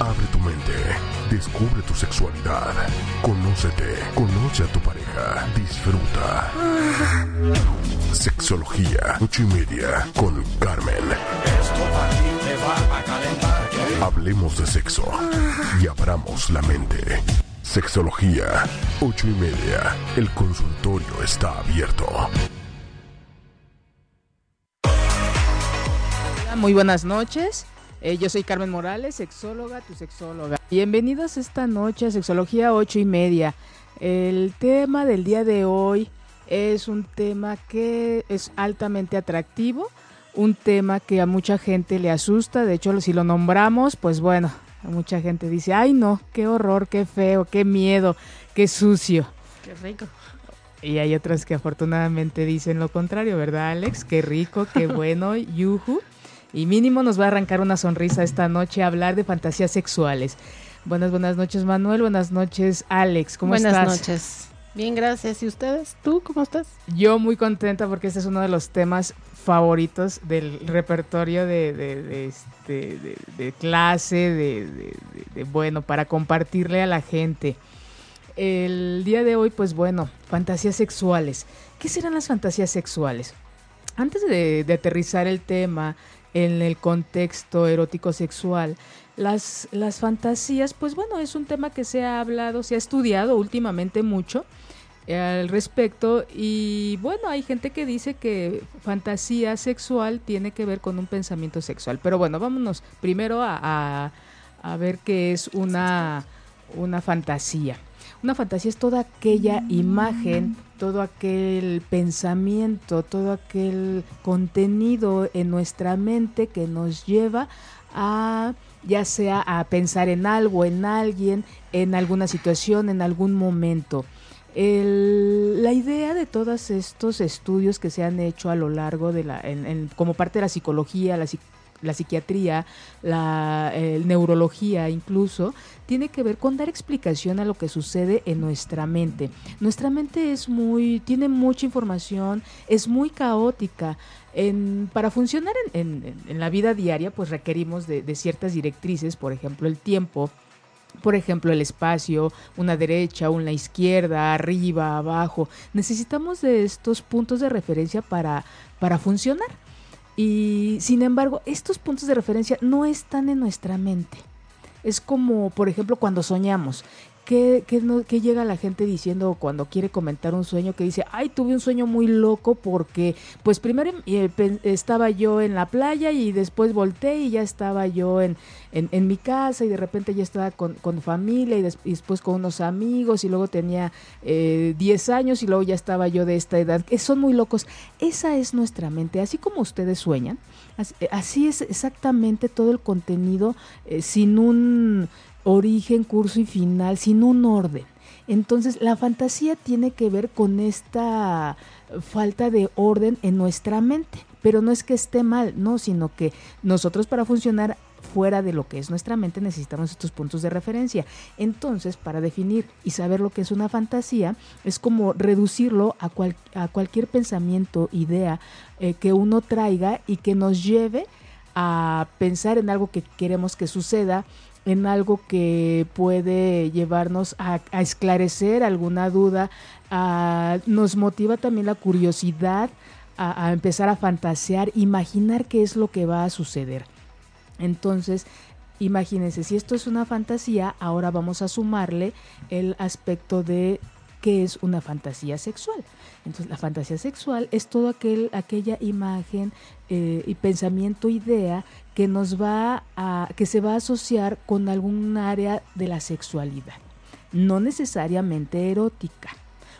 Abre tu mente, descubre tu sexualidad, conócete, conoce a tu pareja, disfruta. Sexología, ocho y media, con Carmen. Hablemos de sexo y abramos la mente. Sexología, ocho y media. El consultorio está abierto. Muy buenas noches. Eh, yo soy Carmen Morales, sexóloga, tu sexóloga. Bienvenidos esta noche a Sexología ocho y media. El tema del día de hoy es un tema que es altamente atractivo, un tema que a mucha gente le asusta. De hecho, si lo nombramos, pues bueno, mucha gente dice, ay no, qué horror, qué feo, qué miedo, qué sucio. Qué rico. Y hay otras que afortunadamente dicen lo contrario, ¿verdad, Alex? Qué rico, qué bueno, yuhu. Y mínimo nos va a arrancar una sonrisa esta noche a hablar de fantasías sexuales. Buenas, buenas noches, Manuel. Buenas noches, Alex. ¿Cómo buenas estás? Buenas noches. Bien, gracias. ¿Y ustedes? ¿Tú cómo estás? Yo muy contenta porque este es uno de los temas favoritos del repertorio de, de, de, este, de clase, de, bueno, para compartirle a la gente. El día de hoy, pues bueno, fantasías sexuales. ¿Qué serán las fantasías sexuales? Antes de, aterrizar el tema en el contexto erótico sexual, las, las fantasías, pues bueno, es un tema que se ha hablado, se ha estudiado últimamente mucho al respecto. Y bueno, hay gente que dice que fantasía sexual tiene que ver con un pensamiento sexual, pero bueno, vámonos primero a, a, a ver qué es una, una fantasía. Una fantasía es toda aquella imagen, todo aquel pensamiento, todo aquel contenido en nuestra mente que nos lleva a ya sea a pensar en algo, en alguien, en alguna situación, en algún momento. El, la idea de todos estos estudios que se han hecho a lo largo de la, en, en, como parte de la psicología, la, la psiquiatría, la eh, neurología incluso, tiene que ver con dar explicación a lo que sucede en nuestra mente. Nuestra mente es muy, tiene mucha información, es muy caótica. En, para funcionar en, en, en, la vida diaria, pues requerimos de, de ciertas directrices, por ejemplo, el tiempo, por ejemplo, el espacio, una derecha, una izquierda, arriba, abajo. Necesitamos de estos puntos de referencia para, para funcionar. Y sin embargo, estos puntos de referencia no están en nuestra mente. Es como, por ejemplo, cuando soñamos. ¿Qué, qué, no, ¿Qué, llega la gente diciendo cuando quiere comentar un sueño que dice, ay, tuve un sueño muy loco porque, pues primero eh, estaba yo en la playa y después volteé y ya estaba yo en, en, mi casa y de repente ya estaba con, con familia y, des, y, después con unos amigos y luego tenía eh, 10 años y luego ya estaba yo de esta edad. Son muy locos. Esa es nuestra mente, así como ustedes sueñan. Así, así es exactamente todo el contenido eh, sin un origen, curso y final, sin un orden. Entonces, la fantasía tiene que ver con esta falta de orden en nuestra mente, pero no es que esté mal, no, sino que nosotros para funcionar fuera de lo que es nuestra mente necesitamos estos puntos de referencia. Entonces, para definir y saber lo que es una fantasía, es como reducirlo a, cual, a cualquier pensamiento, idea eh, que uno traiga y que nos lleve a pensar en algo que queremos que suceda, en algo que puede llevarnos a, esclarecer alguna duda, a, nos motiva también la curiosidad a, empezar a fantasear, imaginar qué es lo que va a suceder. Entonces, imagínense, si esto es una fantasía, ahora vamos a sumarle el aspecto de qué es una fantasía sexual. Entonces, la fantasía sexual es toda aquel, aquella imagen eh, y pensamiento, idea que nos va a, que se va a asociar con algún área de la sexualidad, no necesariamente erótica.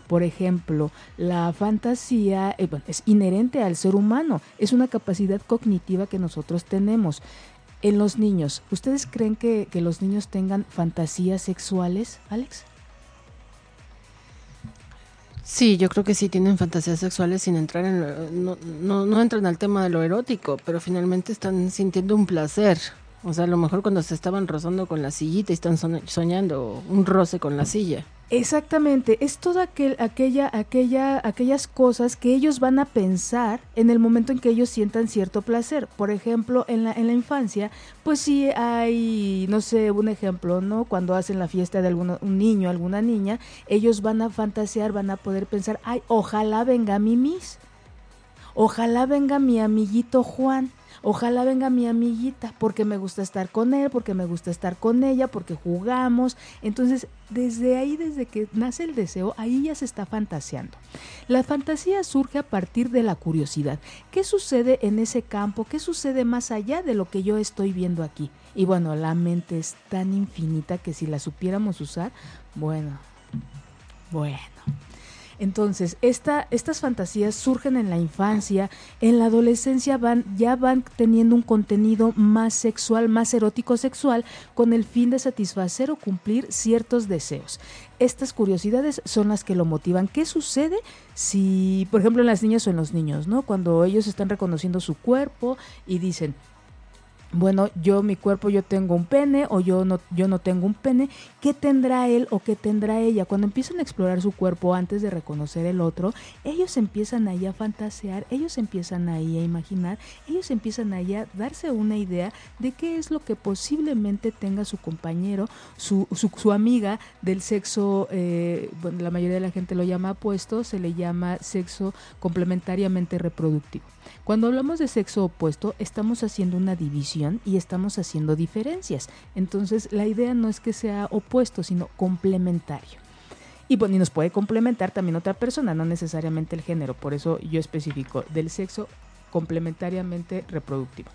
Por ejemplo, la fantasía eh, es inherente al ser humano, es una capacidad cognitiva que nosotros tenemos. En los niños, ¿ustedes creen que, los niños tengan fantasías sexuales, Alex? Sí, yo creo que sí tienen fantasías sexuales sin entrar en lo- no, no entran al tema de lo erótico, pero finalmente están sintiendo un placer. O sea, a lo mejor cuando se estaban rozando con la sillita y están soñ- soñando un roce con la silla. Exactamente, es toda aquel, aquella, aquella, aquellas cosas que ellos van a pensar en el momento en que ellos sientan cierto placer. Por ejemplo, en la, en la infancia, pues sí hay, no sé, un ejemplo, ¿no? Cuando hacen la fiesta de algún un niño, alguna niña, ellos van a fantasear, van a poder pensar, ay, ojalá venga mi Miss, ojalá venga mi amiguito Juan. Ojalá venga mi amiguita, porque me gusta estar con él, porque me gusta estar con ella, porque jugamos. Entonces, desde ahí, desde que nace el deseo, ahí ya se está fantaseando. La fantasía surge a partir de la curiosidad. ¿Qué sucede en ese campo? ¿Qué sucede más allá de lo que yo estoy viendo aquí? Y bueno, la mente es tan infinita que si la supiéramos usar, bueno, bueno. Entonces, esta, estas fantasías surgen en la infancia, en la adolescencia van, ya van teniendo un contenido más sexual, más erótico sexual, con el fin de satisfacer o cumplir ciertos deseos. Estas curiosidades son las que lo motivan. ¿Qué sucede si, por ejemplo, en las niñas o en los niños, ¿no? Cuando ellos están reconociendo su cuerpo y dicen, bueno, yo mi cuerpo yo tengo un pene o yo no yo no tengo un pene, ¿qué tendrá él o qué tendrá ella? Cuando empiezan a explorar su cuerpo antes de reconocer el otro, ellos empiezan ahí a fantasear, ellos empiezan ahí a imaginar, ellos empiezan ahí a darse una idea de qué es lo que posiblemente tenga su compañero, su, su, su amiga del sexo, eh, bueno, la mayoría de la gente lo llama opuesto, se le llama sexo complementariamente reproductivo. Cuando hablamos de sexo opuesto, estamos haciendo una división y estamos haciendo diferencias. Entonces, la idea no es que sea opuesto, sino complementario. Y bueno, y nos puede complementar también otra persona, no necesariamente el género. Por eso yo especifico del sexo complementariamente reproductivo.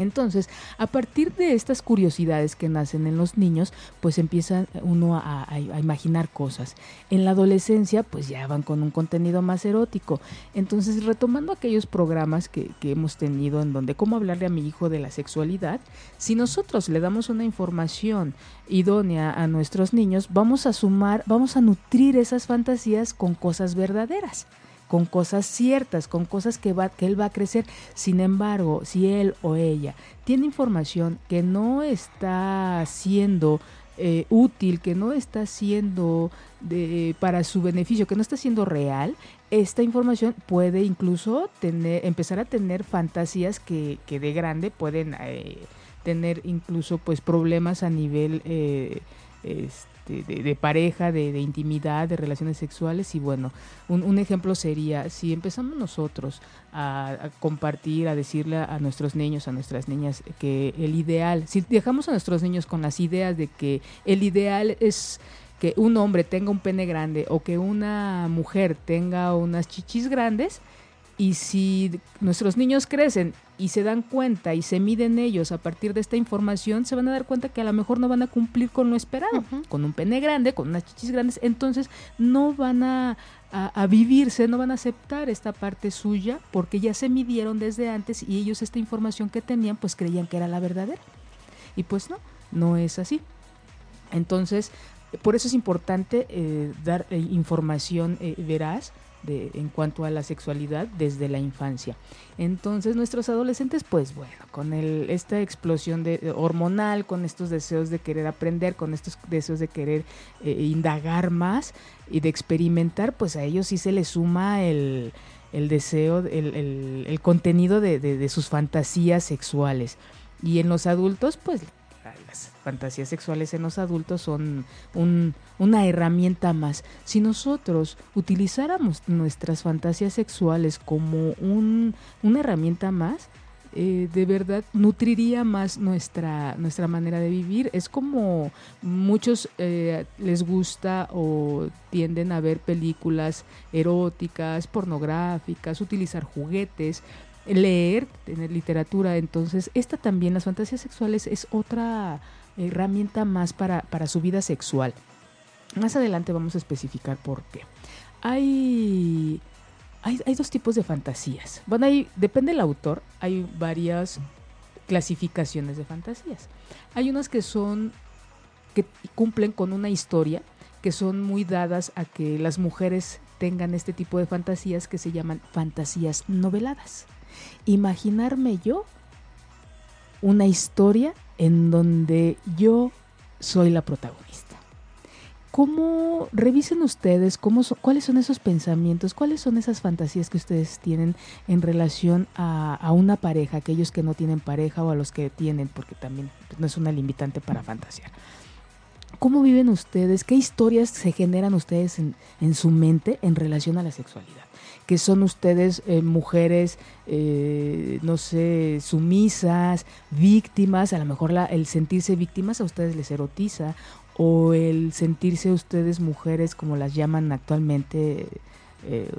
Entonces, a partir de estas curiosidades que nacen en los niños, pues empieza uno a, imaginar cosas. En la adolescencia, pues ya van con un contenido más erótico. Entonces, retomando aquellos programas que, que hemos tenido en donde cómo hablarle a mi hijo de la sexualidad, si nosotros le damos una información idónea a nuestros niños, vamos a sumar, vamos a nutrir esas fantasías con cosas verdaderas con cosas ciertas, con cosas que, va, que él va a crecer. Sin embargo, si él o ella tiene información que no está siendo eh, útil, que no está siendo de, para su beneficio, que no está siendo real, esta información puede incluso tener, empezar a tener fantasías que, que de grande pueden eh, tener incluso pues problemas a nivel eh, este, de, de, pareja, de, intimidad, de relaciones sexuales. Y bueno, un, un ejemplo sería si empezamos nosotros a, a, compartir, a decirle a nuestros niños, a nuestras niñas, que el ideal, si dejamos a nuestros niños con las ideas de que el ideal es que un hombre tenga un pene grande o que una mujer tenga unas chichis grandes, y si nuestros niños crecen y se dan cuenta y se miden ellos a partir de esta información, se van a dar cuenta que a lo mejor no van a cumplir con lo esperado, uh -huh. con un pene grande, con unas chichis grandes, entonces no van a, a, a, vivirse, no van a aceptar esta parte suya porque ya se midieron desde antes y ellos esta información que tenían pues creían que era la verdadera. Y pues no, no es así. Entonces, por eso es importante eh, dar eh, información eh, veraz en cuanto a la sexualidad desde la infancia. Entonces nuestros adolescentes, pues bueno, con el, esta explosión de, hormonal, con estos deseos de querer aprender, con estos deseos de querer eh, indagar más y de experimentar, pues a ellos sí se les suma el, el deseo, el, el, contenido de, de, sus fantasías sexuales. Y en los adultos, pues fantasías sexuales en los adultos son un, una herramienta más. Si nosotros utilizáramos nuestras fantasías sexuales como un, una herramienta más, eh, de verdad nutriría más nuestra, nuestra manera de vivir. Es como muchos eh, les gusta o tienden a ver películas eróticas, pornográficas, utilizar juguetes leer, tener literatura. Entonces, esta también, las fantasías sexuales, es otra herramienta más para, para su vida sexual. Más adelante vamos a especificar por qué. Hay, hay, hay dos tipos de fantasías. Bueno, hay, depende del autor, hay varias clasificaciones de fantasías. Hay unas que son, que cumplen con una historia, que son muy dadas a que las mujeres tengan este tipo de fantasías que se llaman fantasías noveladas. Imaginarme yo una historia en donde yo soy la protagonista. ¿Cómo revisen ustedes cómo cuáles son esos pensamientos, cuáles son esas fantasías que ustedes tienen en relación a, una pareja, aquellos que no tienen pareja o a los que tienen, porque también no es una limitante para fantasear? ¿Cómo viven ustedes? ¿Qué historias se generan ustedes en, en su mente en relación a la sexualidad? Que son ustedes eh, mujeres, eh, no sé, sumisas, víctimas, a lo mejor la, el sentirse víctimas a ustedes les erotiza, o el sentirse ustedes mujeres como las llaman actualmente eh,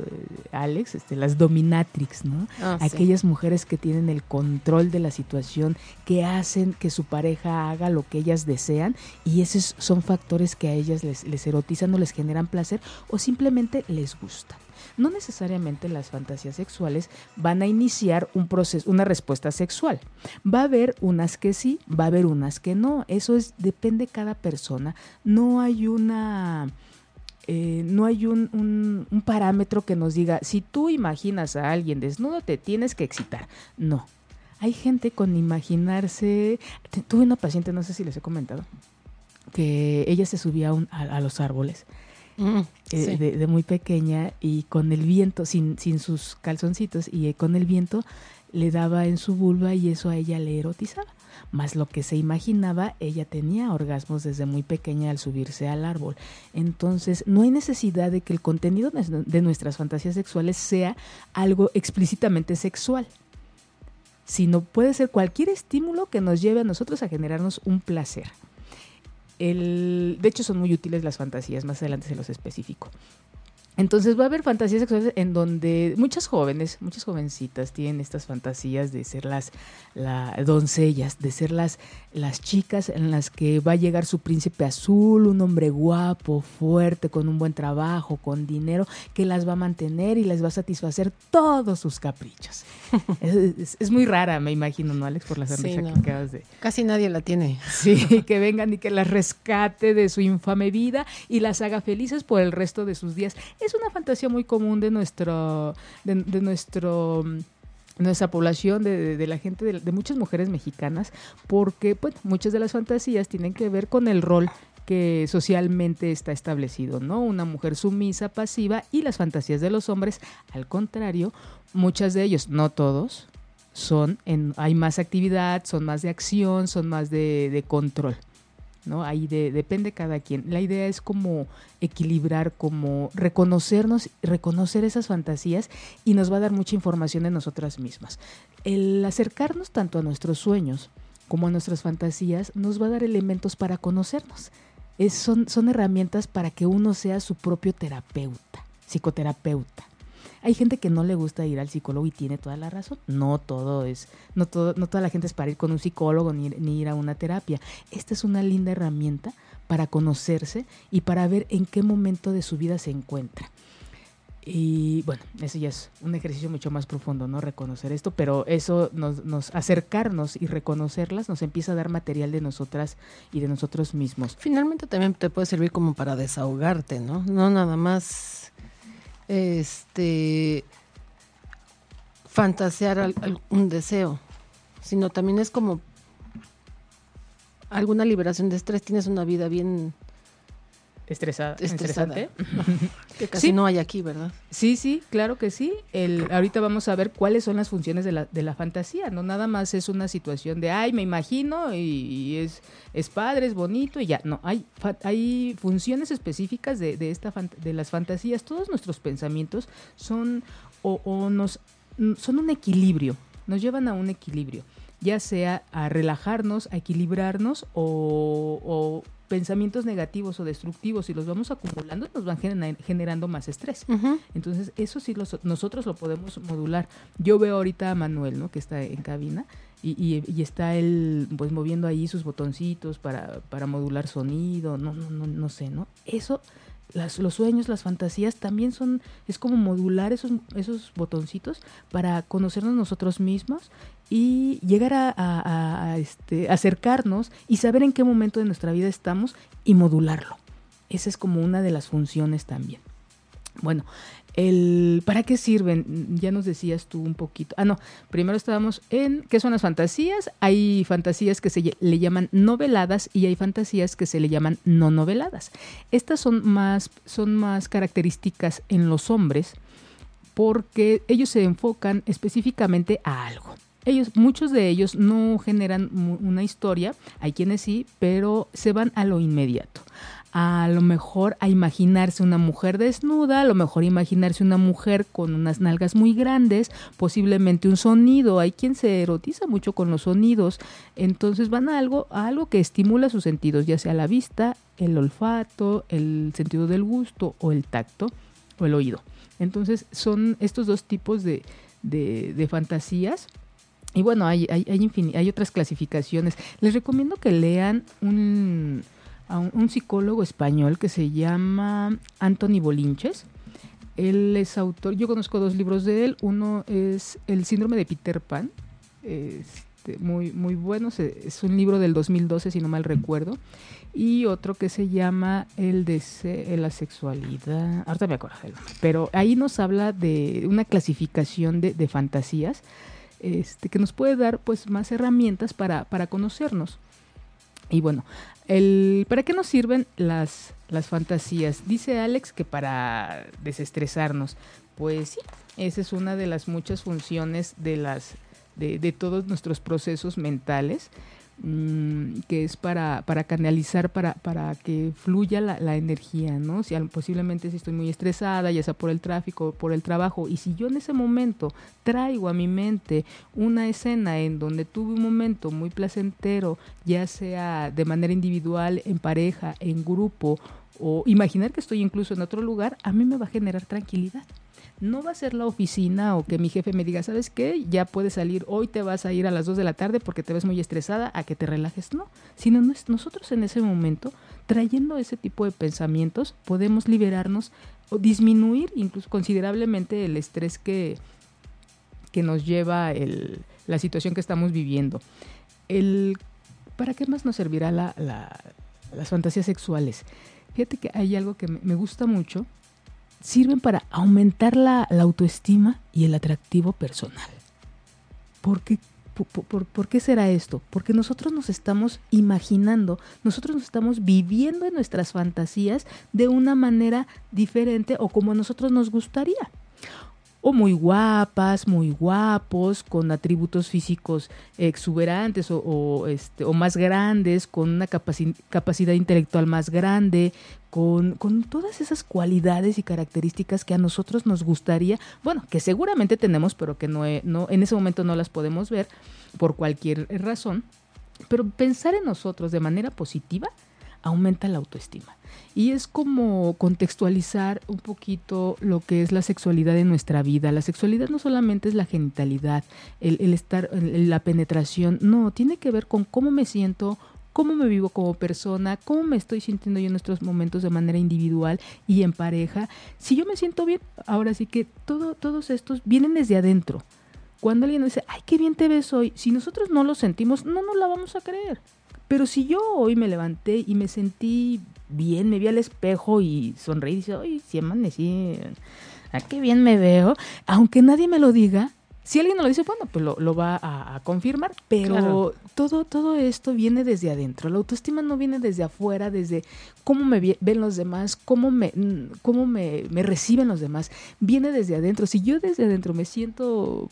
Alex, este, las dominatrix, ¿no? Ah, sí. Aquellas mujeres que tienen el control de la situación, que hacen que su pareja haga lo que ellas desean y esos son factores que a ellas les, les erotizan o les generan placer o simplemente les gustan. No necesariamente las fantasías sexuales van a iniciar un proceso, una respuesta sexual. Va a haber unas que sí, va a haber unas que no. Eso es depende de cada persona. No hay una eh, no hay un, un, un, parámetro que nos diga, si tú imaginas a alguien desnudo, te tienes que excitar. No. Hay gente con imaginarse... Tuve una paciente, no sé si les he comentado, que ella se subía a, un, a, a los árboles. Mm, eh, sí. de, de, muy pequeña y con el viento, sin, sin sus calzoncitos, y eh, con el viento le daba en su vulva y eso a ella le erotizaba más lo que se imaginaba, ella tenía orgasmos desde muy pequeña al subirse al árbol. Entonces, no hay necesidad de que el contenido de nuestras fantasías sexuales sea algo explícitamente sexual sino puede ser cualquier estímulo que nos lleve a nosotros a generarnos un placer. El, de hecho, son muy útiles las fantasías, más adelante se los especifico. Entonces va a haber fantasías sexuales en donde muchas jóvenes, muchas jovencitas tienen estas fantasías de ser las la, doncellas, de ser las, las chicas en las que va a llegar su príncipe azul, un hombre guapo, fuerte, con un buen trabajo, con dinero, que las va a mantener y les va a satisfacer todos sus caprichos. es, es, es, muy rara, me imagino, ¿no, Alex? Por la sonrisa sí, no. que acabas de... Casi nadie la tiene. Sí, que vengan y que las rescate de su infame vida y las haga felices por el resto de sus días es una fantasía muy común de nuestro, de, nuestro nuestra población, de, la gente, de, muchas mujeres mexicanas, porque pues, muchas de las fantasías tienen que ver con el rol que socialmente está establecido, ¿no? Una mujer sumisa, pasiva, y las fantasías de los hombres, al contrario, muchas de ellos, no todos, son en, hay más actividad, son más de acción, son más de control. ¿No? Ahí de, depende cada quien. La idea es como equilibrar, como reconocernos, reconocer esas fantasías y nos va a dar mucha información de nosotras mismas. El acercarnos tanto a nuestros sueños como a nuestras fantasías nos va a dar elementos para conocernos. Es, son, son herramientas para que uno sea su propio terapeuta, psicoterapeuta. Hay gente que no le gusta ir al psicólogo y tiene toda la razón. No todo es, no todo, no toda la gente es para ir con un psicólogo ni, ir a una terapia. Esta es una linda herramienta para conocerse y para ver en qué momento de su vida se encuentra. Y bueno, eso ya es un ejercicio mucho más profundo, ¿no? Reconocer esto, pero eso nos, nos, acercarnos y reconocerlas nos empieza a dar material de nosotras y de nosotros mismos. Finalmente también te puede servir como para desahogarte, ¿no? No nada más este fantasear un deseo, sino también es como alguna liberación de estrés, tienes una vida bien estresada, estresada. que casi sí. no hay aquí, ¿verdad? Sí, sí, claro que sí. El, ahorita vamos a ver cuáles son las funciones de la, de la fantasía. No nada más es una situación de, ay, me imagino y, y es, es padre, es bonito y ya. No, hay, hay funciones específicas de, de, esta, de las fantasías. Todos nuestros pensamientos son, o, o nos, son un equilibrio, nos llevan a un equilibrio ya sea a relajarnos, a equilibrarnos o, o pensamientos negativos o destructivos, si los vamos acumulando, nos van generando más estrés. Uh -huh. Entonces, eso sí los, nosotros lo podemos modular. Yo veo ahorita a Manuel, ¿no? Que está en cabina. Y, y, y, está él pues moviendo ahí sus botoncitos para, para modular sonido, no, no, no, no sé, ¿no? Eso las, los sueños, las fantasías también son, es como modular esos, esos botoncitos para conocernos nosotros mismos y llegar a, este, acercarnos y saber en qué momento de nuestra vida estamos y modularlo. Esa es como una de las funciones también. Bueno, el, ¿para qué sirven? Ya nos decías tú un poquito. Ah, no, primero estábamos en qué son las fantasías. Hay fantasías que se le llaman noveladas y hay fantasías que se le llaman no noveladas. Estas son más, son más características en los hombres porque ellos se enfocan específicamente a algo. Ellos, muchos de ellos no generan una historia, hay quienes sí, pero se van a lo inmediato a lo mejor a imaginarse una mujer desnuda, a lo mejor imaginarse una mujer con unas nalgas muy grandes, posiblemente un sonido, hay quien se erotiza mucho con los sonidos, entonces van a algo, a algo que estimula sus sentidos, ya sea la vista, el olfato, el sentido del gusto o el tacto o el oído. Entonces son estos dos tipos de, de, fantasías. Y bueno, hay, hay, hay, hay otras clasificaciones. Les recomiendo que lean un a un, psicólogo español que se llama Anthony Bolinches. Él es autor, yo conozco dos libros de él. Uno es El síndrome de Peter Pan, este, muy, muy bueno, es un libro del 2012, si no mal recuerdo. Y otro que se llama El deseo, la sexualidad. Ahorita me acuerdo Pero ahí nos habla de una clasificación de, fantasías este, que nos puede dar pues más herramientas para, para conocernos. Y bueno, el, ¿para qué nos sirven las, las fantasías? Dice Alex que para desestresarnos. Pues sí, esa es una de las muchas funciones de, las, de, de todos nuestros procesos mentales. Mm, que es para, para canalizar, para, para que fluya la, energía, ¿no? Si posiblemente si estoy muy estresada, ya sea por el tráfico, por el trabajo, y si yo en ese momento traigo a mi mente una escena en donde tuve un momento muy placentero, ya sea de manera individual, en pareja, en grupo, o imaginar que estoy incluso en otro lugar, a mí me va a generar tranquilidad no va a ser la oficina o que mi jefe me diga, ¿sabes qué? Ya puedes salir, hoy te vas a ir a las 2 de la tarde porque te ves muy estresada, a que te relajes. No, sino nosotros en ese momento, trayendo ese tipo de pensamientos, podemos liberarnos o disminuir incluso considerablemente el estrés que, que nos lleva el, la situación que estamos viviendo. El, ¿Para qué más nos servirá la, las fantasías sexuales? Fíjate que hay algo que me gusta mucho, sirven para aumentar la, autoestima y el atractivo personal. ¿Por qué, será esto? Porque nosotros nos estamos imaginando, nosotros nos estamos viviendo en nuestras fantasías de una manera diferente o como a nosotros nos gustaría o muy guapas, muy guapos, con atributos físicos exuberantes o, este, o más grandes, con una capacidad intelectual más grande, con, todas esas cualidades y características que a nosotros nos gustaría, bueno, que seguramente tenemos, pero que no, en ese momento no las podemos ver por cualquier razón, pero pensar en nosotros de manera positiva aumenta la autoestima. Y es como contextualizar un poquito lo que es la sexualidad en nuestra vida. La sexualidad no solamente es la genitalidad, el, estar, la penetración, no, tiene que ver con cómo me siento, cómo me vivo como persona, cómo me estoy sintiendo yo en estos momentos de manera individual y en pareja. Si yo me siento bien, ahora sí que todo, todos estos vienen desde adentro. Cuando alguien dice, ay, qué bien te ves hoy, si nosotros no lo sentimos, no nos la vamos a creer. Pero si yo hoy me levanté y me sentí bien, me vi al espejo y sonreí y dije, ay, sí amanecí, ¿a qué bien me veo? Aunque nadie me lo diga, si alguien me lo dice, bueno, pues lo, va a, confirmar, pero todo, todo esto viene desde adentro. La autoestima no viene desde afuera, desde cómo me ven los demás, cómo me, cómo me, me reciben los demás. Viene desde adentro. Si yo desde adentro me siento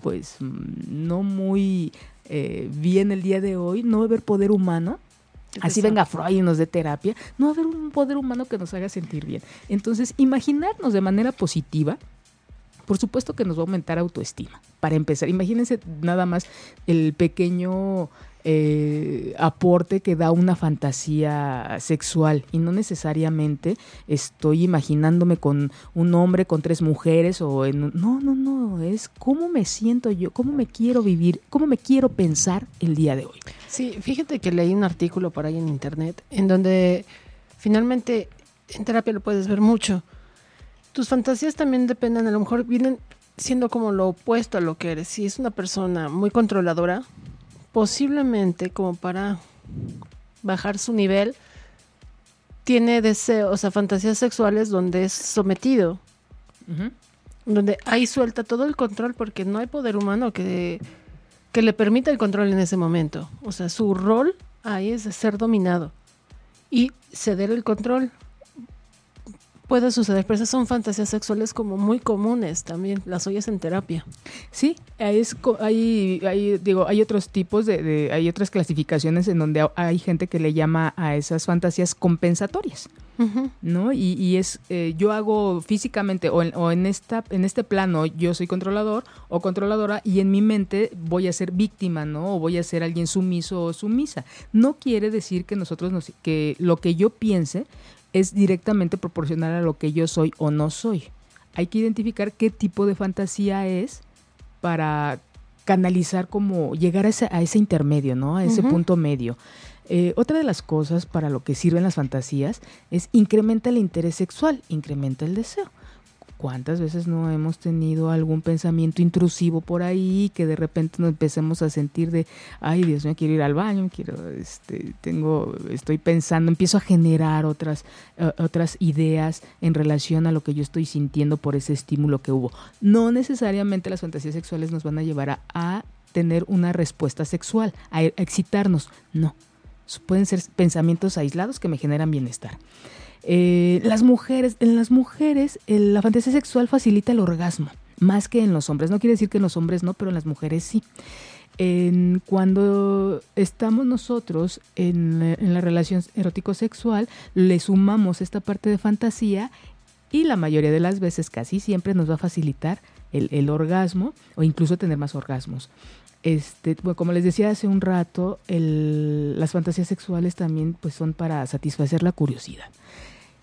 pues no muy eh, bien el día de hoy, no va a haber poder humano. Así venga Freud y nos dé terapia, no va a haber un poder humano que nos haga sentir bien. Entonces, imaginarnos de manera positiva, por supuesto que nos va a aumentar autoestima. Para empezar, imagínense nada más el pequeño eh, aporte que da una fantasía sexual y no necesariamente estoy imaginándome con un hombre con tres mujeres o en no no no es cómo me siento yo cómo me quiero vivir cómo me quiero pensar el día de hoy sí fíjate que leí un artículo por ahí en internet en donde finalmente en terapia lo puedes ver mucho tus fantasías también dependen a lo mejor vienen siendo como lo opuesto a lo que eres si es una persona muy controladora posiblemente como para bajar su nivel, tiene deseos, o sea, fantasías sexuales donde es sometido, donde ahí suelta todo el control porque no hay poder humano que, que le permita el control en ese momento. O sea, su rol ahí es de ser dominado y ceder el control. Puede suceder, pero esas son fantasías sexuales como muy comunes también, las oyes en terapia. Sí, es, hay, hay, digo, hay otros tipos de, de- hay otras clasificaciones en donde ha- hay gente que le llama a esas fantasías compensatorias, ¿no? Y, y es, eh, yo hago físicamente o, en, o en esta, en este plano yo soy controlador o controladora y en mi mente voy a ser víctima, ¿no? O voy a ser alguien sumiso o sumisa. No quiere decir que nosotros nos, que lo que yo piense es directamente proporcional a lo que yo soy o no soy. Hay que identificar qué tipo de fantasía es para canalizar como llegar a ese, a ese intermedio, ¿no? A ese punto medio. Eh, otra de las cosas para lo que sirven las fantasías es incrementa el interés sexual, incrementa el deseo. ¿Cuántas veces no hemos tenido algún pensamiento intrusivo por ahí que de repente nos empecemos a sentir de, ay Dios mío, quiero ir al baño, quiero, este, tengo, estoy pensando, empiezo a generar otras, eh, otras ideas en relación a lo que yo estoy sintiendo por ese estímulo que hubo. No necesariamente las fantasías sexuales nos van a llevar a, tener una respuesta sexual, e- a excitarnos, no. Pueden ser pensamientos aislados que me generan bienestar. Eh, las mujeres, en las mujeres el- la fantasía sexual facilita el orgasmo, más que en los hombres. No quiere decir que en los hombres no, pero en las mujeres sí. Cuando estamos nosotros en, en la relación erótico-sexual, le sumamos esta parte de fantasía y la mayoría de las veces, casi siempre, nos va a facilitar el, el orgasmo o incluso tener más orgasmos. Este, como les decía hace un rato, las fantasías sexuales también pues, son para satisfacer la curiosidad.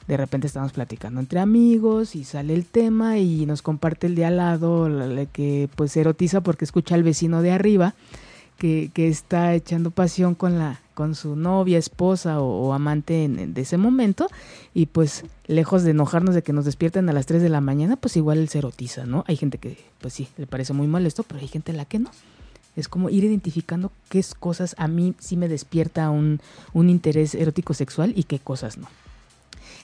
De repente estamos platicando entre amigos y sale el tema y nos comparte el de al lado la- la que pues erotiza porque escucha al vecino de arriba que, que está echando pasión con la con su novia, esposa o, amante en, de ese momento y pues lejos de enojarnos de que nos despierten a las 3 de la mañana, pues igual se erotiza, ¿no? Hay gente que pues sí, le parece muy molesto, pero hay gente a la que no. Es como ir identificando qué cosas a mí sí me despierta un, un interés erótico sexual y qué cosas no.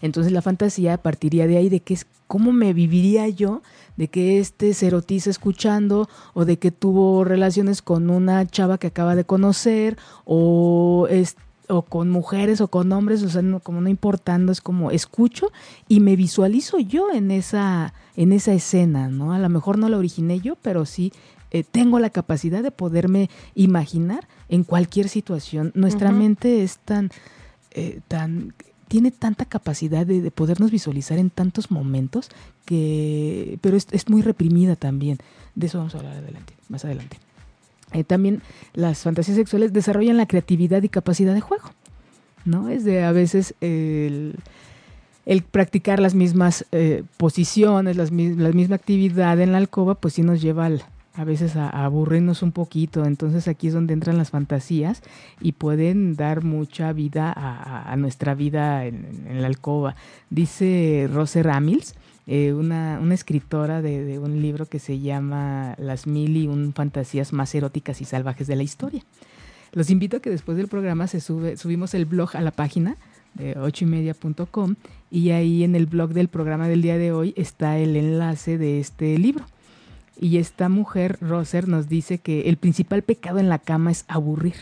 Entonces la fantasía partiría de ahí de que es cómo me viviría yo de que este se erotiza escuchando o de que tuvo relaciones con una chava que acaba de conocer o es o con mujeres o con hombres, o sea, no, como no importando, es como escucho y me visualizo yo en esa en esa escena, ¿no? A lo mejor no la originé yo, pero sí eh, tengo la capacidad de poderme imaginar en cualquier situación. Nuestra mente es tan eh, tan tiene tanta capacidad de, de podernos visualizar en tantos momentos que pero es, es muy reprimida también. De eso vamos a hablar adelante más adelante. Eh, también las fantasías sexuales desarrollan la creatividad y capacidad de juego no es de a veces el, practicar las mismas eh, posiciones las, la misma actividad en la alcoba pues sí nos lleva al- a veces a, aburrirnos un poquito entonces aquí es donde entran las fantasías y pueden dar mucha vida a, nuestra vida en, la alcoba. Dice Rose Ramils, eh, una, una escritora de, de un libro que se llama Las mil y un fantasías más eróticas y salvajes de la historia. Los invito a que después del programa se sube, subimos el blog a la página de ochoymedia.com y ahí en el blog del programa del día de hoy está el enlace de este libro. Y esta mujer, Roser, nos dice que el principal pecado en la cama es aburrir.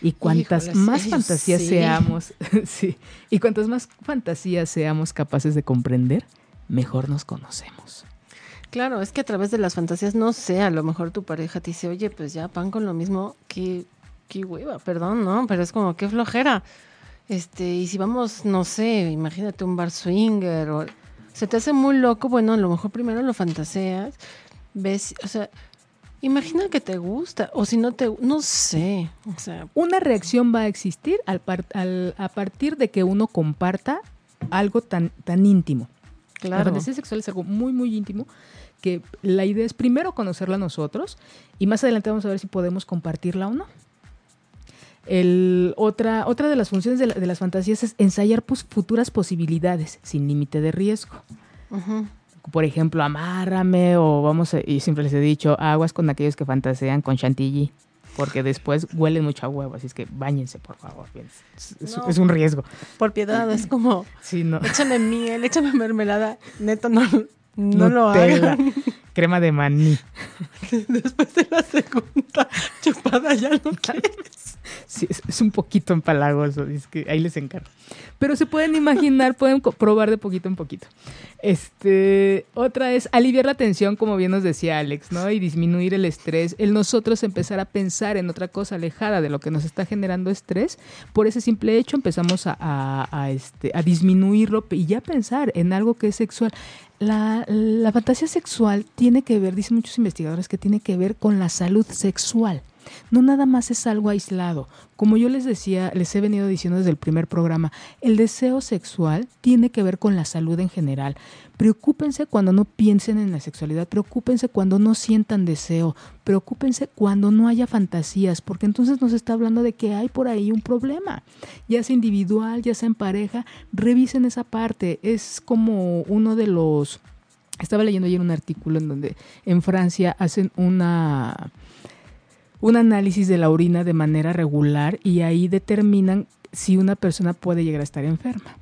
Y cuantas Híjoles, más fantasías sí. seamos, sí, y cuantas más fantasías seamos capaces de comprender, mejor nos conocemos. Claro, es que a través de las fantasías, no sé, a lo mejor tu pareja te dice, oye, pues ya pan con lo mismo, qué, qué hueva, perdón, ¿no? Pero es como, qué flojera. Este, y si vamos, no sé, imagínate un bar swinger o se te hace muy loco, bueno, a lo mejor primero lo fantaseas, ves, o sea, imagina que te gusta, o si no te, no sé, o sea, Una reacción va a existir al par- al- a partir de que uno comparta algo tan, tan íntimo. La claro. fantasía sexual es algo muy, muy íntimo que la idea es primero conocerla nosotros y más adelante vamos a ver si podemos compartirla o no. El, otra, otra de las funciones de, la- de las fantasías es ensayar pues, futuras posibilidades sin límite de riesgo. Ujú. Por ejemplo, amárrame o vamos a, y siempre les he dicho, aguas con aquellos que fantasean con chantilly. porque después huelen mucho a huevo, así es que bañense, por favor. Es, es, un riesgo. Por piedad, es como, sí, no. échame miel, échame mermelada, neto, no, no, lo hagan. Crema de maní. Después de la segunda chupada ya no quieres. Es, un poquito empalagoso, ahí les encargo. Pero se pueden imaginar, pueden probar de poquito en poquito. Este, otra es aliviar la tensión, como bien nos decía Alex, ¿no? Y disminuir el estrés, el nosotros empezar a pensar en otra cosa alejada de lo que nos está generando estrés. Por ese simple hecho empezamos a, a, este, a disminuirlo y ya pensar en algo que es sexual. La, la, fantasía sexual tiene que ver, dicen muchos investigadores, que tiene que ver con la salud sexual. No nada más es algo aislado. Como yo les decía, les he venido diciendo desde el primer programa, el deseo sexual tiene que ver con la salud en general. Preocúpense cuando no piensen en la sexualidad, preocúpense cuando no sientan deseo, preocúpense cuando no haya fantasías, porque entonces nos está hablando de que hay por ahí un problema, ya sea individual, ya sea en pareja, revisen esa parte. Es como uno de los... Estaba leyendo ayer un artículo en donde en Francia hacen una un análisis de la orina de manera regular y ahí determinan si una persona puede llegar a estar enferma.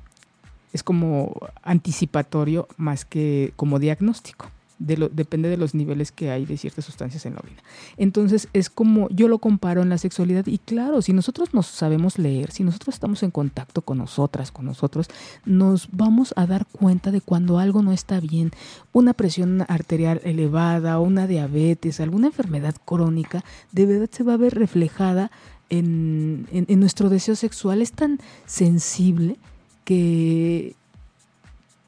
Es como anticipatorio más que como diagnóstico depende de los niveles que hay de ciertas sustancias en la orina. Entonces es como yo lo comparo en la sexualidad y claro, si nosotros nos sabemos leer, si nosotros estamos en contacto con nosotras, con nosotros, nos vamos a dar cuenta de cuando algo no está bien. Una presión arterial elevada, una diabetes, alguna enfermedad crónica, de verdad se va a ver reflejada en, en nuestro deseo sexual. Es tan sensible que,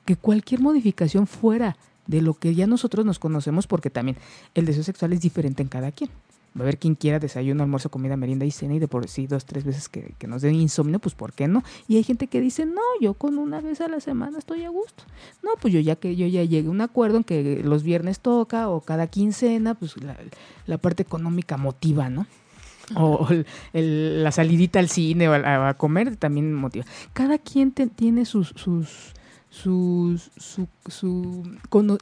que cualquier modificación fuera de lo que ya nosotros nos conocemos, porque también el deseo sexual es diferente en cada quien. Va a haber quien quiera desayuno, almuerzo, comida, merienda y cena y de por sí dos, tres veces que, nos den insomnio, pues ¿por qué no? Y hay gente que dice, no, yo con una vez a la semana estoy a gusto. No, pues yo ya que yo ya llegué a un acuerdo en que los viernes toca o cada quincena, pues la, parte económica motiva, ¿no? O la salidita al cine o a, comer también motiva. Cada quien tiene sus su, su,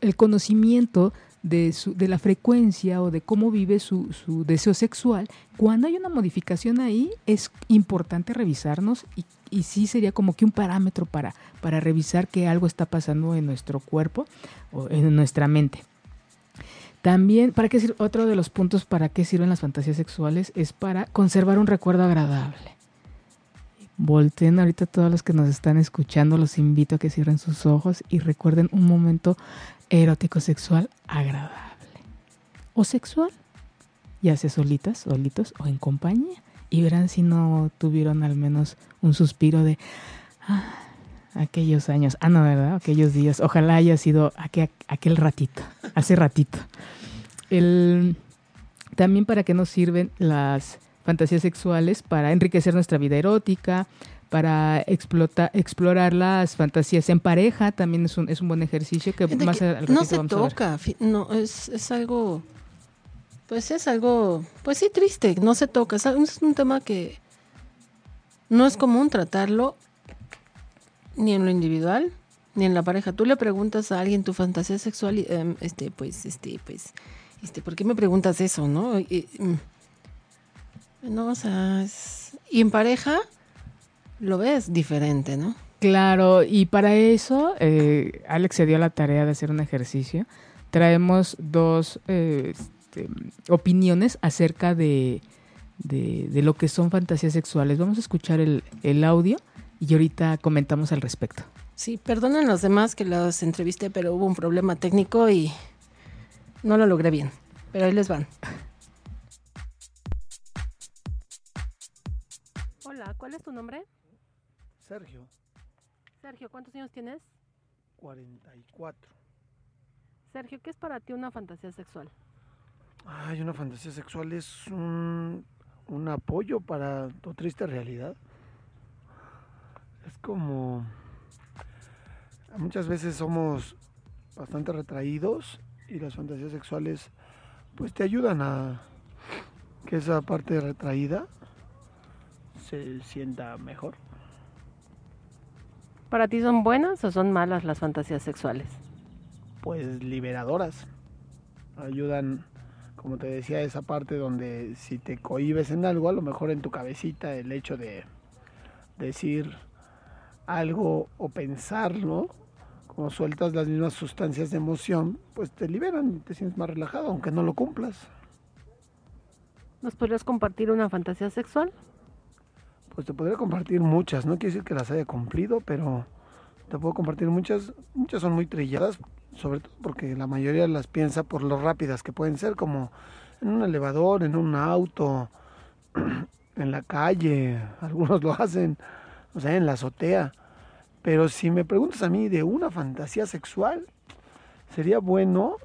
el conocimiento de, su, de la frecuencia o de cómo vive su, su deseo sexual, cuando hay una modificación ahí, es importante revisarnos y, y sí sería como que un parámetro para, para revisar que algo está pasando en nuestro cuerpo o en nuestra mente. También, ¿para qué sirve? Otro de los puntos para qué sirven las fantasías sexuales es para conservar un recuerdo agradable. Volten ahorita todos los que nos están escuchando, los invito a que cierren sus ojos y recuerden un momento erótico sexual agradable. O sexual, ya sea solitas, solitos o en compañía. Y verán si no tuvieron al menos un suspiro de ah, aquellos años. Ah, no, ¿verdad? Aquellos días. Ojalá haya sido aquel, aquel ratito, hace ratito. También para qué nos sirven las fantasías sexuales para enriquecer nuestra vida erótica, para explotar, explorar las fantasías en pareja, también es un, es un buen ejercicio que más No se toca, no, es, es algo, pues es algo, pues sí, triste, no se toca, es un tema que no es común tratarlo ni en lo individual ni en la pareja. Tú le preguntas a alguien tu fantasía sexual, y, em, este, pues, este, pues, este, ¿por qué me preguntas eso, no? Mm, no, o sea, y en pareja lo ves diferente, ¿no? Claro, y para eso eh, Alex se dio la tarea de hacer un ejercicio. Traemos dos eh, este, opiniones acerca de, de, lo que son fantasías sexuales. Vamos a escuchar el, el audio y ahorita comentamos al respecto. Sí, perdonen los demás que los entrevisté, pero hubo un problema técnico y no lo logré bien. Pero ahí les van. ¿Cuál es tu nombre? Sergio. Sergio, ¿cuántos años tienes? 44. Sergio, ¿qué es para ti una fantasía sexual? Ay, una fantasía sexual es un, un apoyo para tu triste realidad. Es como... Muchas veces somos bastante retraídos y las fantasías sexuales pues te ayudan a que esa parte retraída se sienta mejor. ¿Para ti son buenas o son malas las fantasías sexuales? Pues liberadoras. Ayudan como te decía, esa parte donde si te cohibes en algo, a lo mejor en tu cabecita el hecho de decir algo o pensar, ¿no? Como sueltas las mismas sustancias de emoción, pues te liberan y te sientes más relajado, aunque no lo cumplas. ¿Nos podrías compartir una fantasía sexual? Pues te podría compartir muchas, no quiere decir que las haya cumplido, pero te puedo compartir muchas. Muchas son muy trilladas, sobre todo porque la mayoría las piensa por lo rápidas que pueden ser, como en un elevador, en un auto, en la calle, algunos lo hacen, o sea, en la azotea. Pero si me preguntas a mí de una fantasía sexual, sería bueno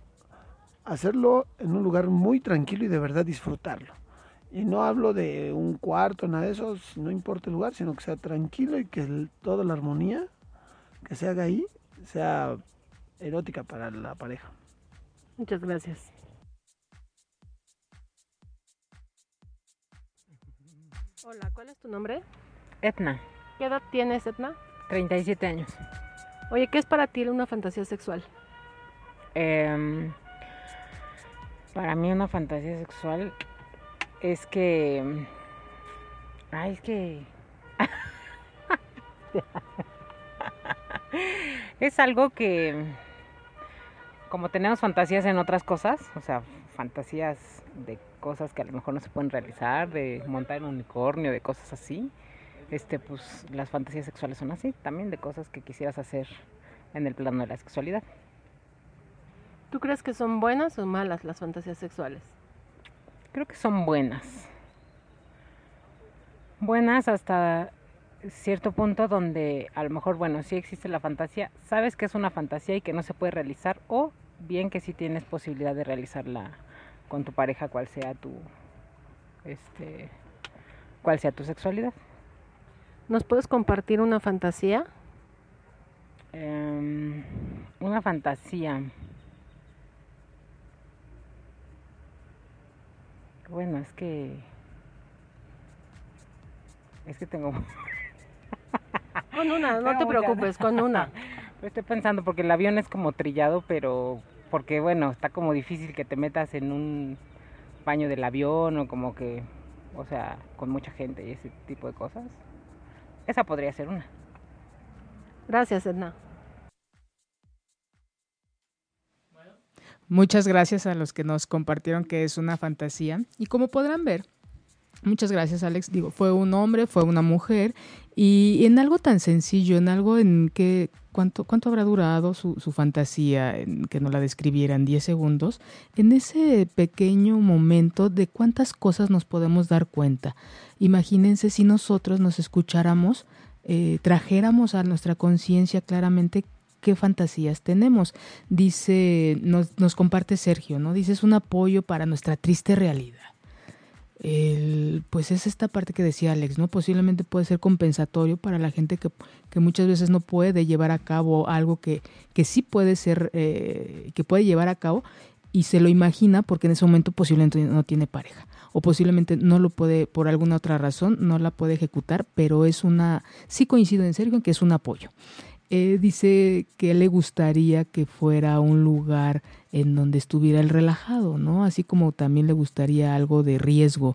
hacerlo en un lugar muy tranquilo y de verdad disfrutarlo. Y no hablo de un cuarto, nada de eso, no importa el lugar, sino que sea tranquilo y que toda la armonía que se haga ahí sea erótica para la pareja. Muchas gracias. Hola, ¿cuál es tu nombre? Etna, ¿Qué edad tienes, Etna? 37 años. Oye, ¿qué es para ti una fantasía sexual? Em, para mí una fantasía sexual es que... Ay, es que... es algo que... Como tenemos fantasías en otras cosas, o sea, fantasías de cosas que a lo mejor no se pueden realizar, de montar un unicornio, de cosas así, este, pues las fantasías sexuales son así, también de cosas que quisieras hacer en el plano de la sexualidad. ¿Tú crees que son buenas o malas las fantasías sexuales? Creo que son buenas. Buenas hasta cierto punto donde a lo mejor, bueno, sí existe la fantasía, sabes que es una fantasía y que no se puede realizar o bien que sí tienes posibilidad de realizarla con tu pareja, cual sea tu, este, cual sea tu sexualidad. ¿Nos puedes compartir una fantasía? Em, una fantasía. Bueno, es que. Es que tengo. Con una, no Tengo te preocupes, con una. Estoy pensando porque el avión es como trillado, pero porque bueno, está como difícil que te metas en un baño del avión o como que, o sea, con mucha gente y ese tipo de cosas. Esa podría ser una. Gracias, Edna. Muchas gracias a los que nos compartieron que es una fantasía. Y como podrán ver, muchas gracias Alex, digo, fue un hombre, fue una mujer, y en algo tan sencillo, en algo en que, ¿cuánto, cuánto habrá durado su, su fantasía, en que nos la describieran 10 segundos? En ese pequeño momento de cuántas cosas nos podemos dar cuenta. Imagínense si nosotros nos escucháramos, eh, trajéramos a nuestra conciencia claramente qué fantasías tenemos. Dice, nos, nos comparte Sergio, ¿no? Dice, es un apoyo para nuestra triste realidad. El, pues es esta parte que decía Alex, ¿no? Posiblemente puede ser compensatorio para la gente que, que muchas veces no puede llevar a cabo algo que, que sí puede ser, eh, que puede llevar a cabo y se lo imagina porque en ese momento posiblemente no tiene pareja o posiblemente no lo puede por alguna otra razón, no la puede ejecutar, pero es una, sí coincido en Sergio en que es un apoyo. Eh, dice que le gustaría que fuera un lugar en donde estuviera el relajado, ¿no? Así como también le gustaría algo de riesgo,